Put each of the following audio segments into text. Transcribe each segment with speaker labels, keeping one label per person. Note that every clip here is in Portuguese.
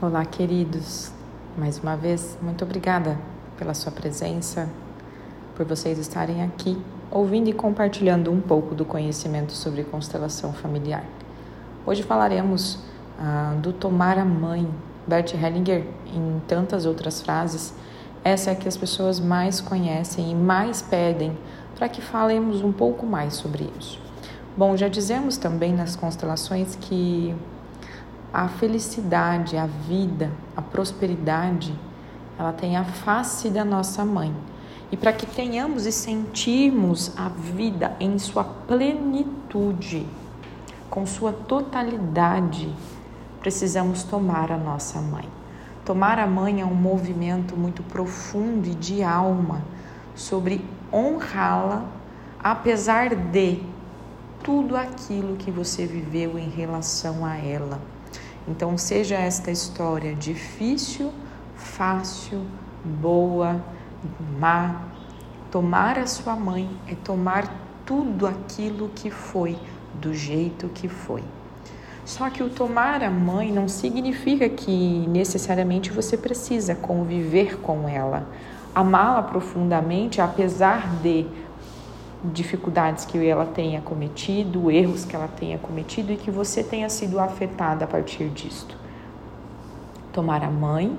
Speaker 1: Olá, queridos. Mais uma vez, muito obrigada pela sua presença, por vocês estarem aqui ouvindo e compartilhando um pouco do conhecimento sobre constelação familiar. Hoje falaremos ah, do tomar a mãe. Bert Hellinger, em tantas outras frases, essa é a que as pessoas mais conhecem e mais pedem para que falemos um pouco mais sobre isso. Bom, já dizemos também nas constelações que a felicidade, a vida, a prosperidade, ela tem a face da nossa mãe. E para que tenhamos e sentirmos a vida em sua plenitude, com sua totalidade, precisamos tomar a nossa mãe. Tomar a mãe é um movimento muito profundo e de alma sobre honrá-la, apesar de tudo aquilo que você viveu em relação a ela. Então, seja esta história difícil, fácil, boa, má, tomar a sua mãe é tomar tudo aquilo que foi, do jeito que foi. Só que o tomar a mãe não significa que necessariamente você precisa conviver com ela, amá-la profundamente, apesar de dificuldades que ela tenha cometido, erros que ela tenha cometido e que você tenha sido afetada a partir disto. Tomar a mãe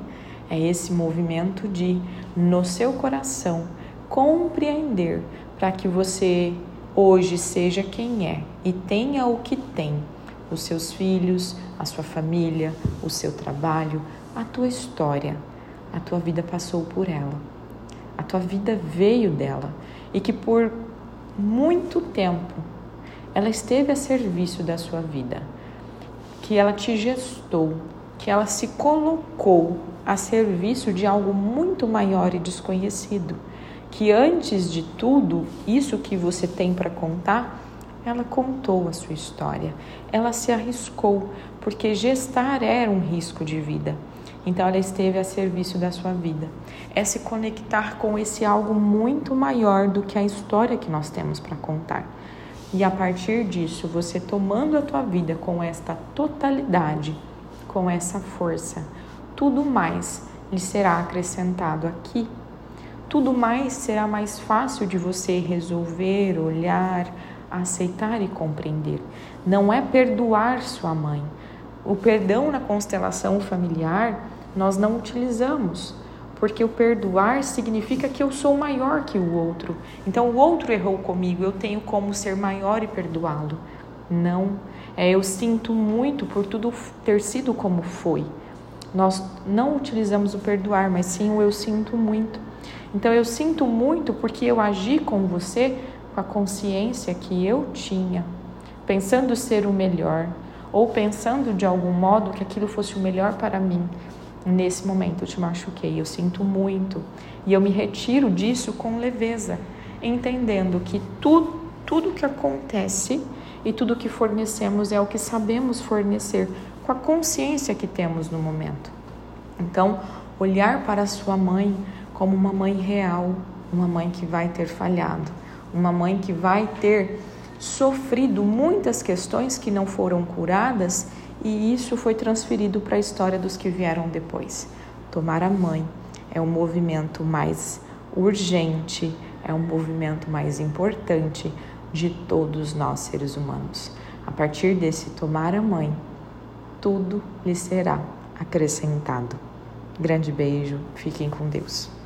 Speaker 1: é esse movimento de, no seu coração, compreender para que você hoje seja quem é e tenha o que tem, os seus filhos, a sua família, o seu trabalho, a tua história. A tua vida passou por ela. A tua vida veio dela e que por muito tempo ela esteve a serviço da sua vida, que ela te gestou, que ela se colocou a serviço de algo muito maior e desconhecido, que antes de tudo, isso que você tem para contar, ela contou a sua história, ela se arriscou, porque gestar era um risco de vida. Então ela esteve a serviço da sua vida. É se conectar com esse algo muito maior do que a história que nós temos para contar. E a partir disso, você tomando a tua vida com esta totalidade, com essa força, tudo mais lhe será acrescentado aqui. Tudo mais será mais fácil de você resolver, olhar, aceitar e compreender. Não é perdoar sua mãe, o perdão na constelação familiar nós não utilizamos, porque o perdoar significa que eu sou maior que o outro. Então o outro errou comigo, eu tenho como ser maior e perdoá-lo. Não, é eu sinto muito por tudo ter sido como foi. Nós não utilizamos o perdoar, mas sim o eu sinto muito. Então eu sinto muito porque eu agi com você com a consciência que eu tinha, pensando ser o melhor, ou pensando de algum modo que aquilo fosse o melhor para mim. Nesse momento eu te machuquei, eu sinto muito e eu me retiro disso com leveza, entendendo que tudo, tudo que acontece e tudo que fornecemos é o que sabemos fornecer com a consciência que temos no momento. Então, olhar para sua mãe como uma mãe real, uma mãe que vai ter falhado, uma mãe que vai ter sofrido muitas questões que não foram curadas e isso foi transferido para a história dos que vieram depois. Tomar a mãe é um movimento mais urgente, é um movimento mais importante de todos nós seres humanos. A partir desse tomar a mãe, tudo lhe será acrescentado. Grande beijo, fiquem com Deus.